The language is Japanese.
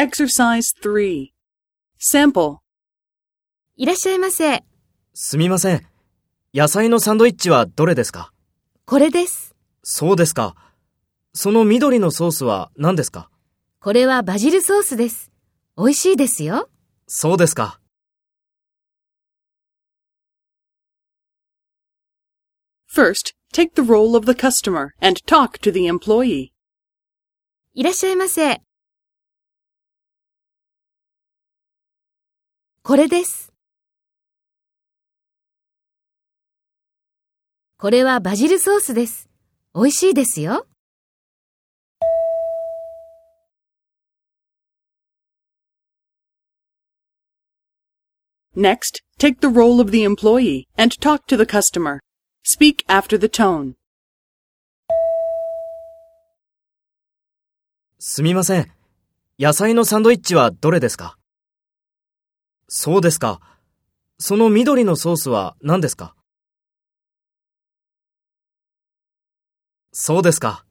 Exercise 3. Sample. いらっしゃいませ。すみません。野菜のサンドイッチはどれですか？これです。そうですか。その緑のソースは何ですか？これはバジルソースです。美味しいですよ。そうですか。First, take the role of the customer and talk to the employee. いらっしゃいませ。これです。これはバジルソースです。美味しいですよ。Next, take the role of the employee and talk to the customer. Speak after the tone. すみません。野菜のサンドイッチはどれですかそうですか。その緑のソースは何ですか？そうですか。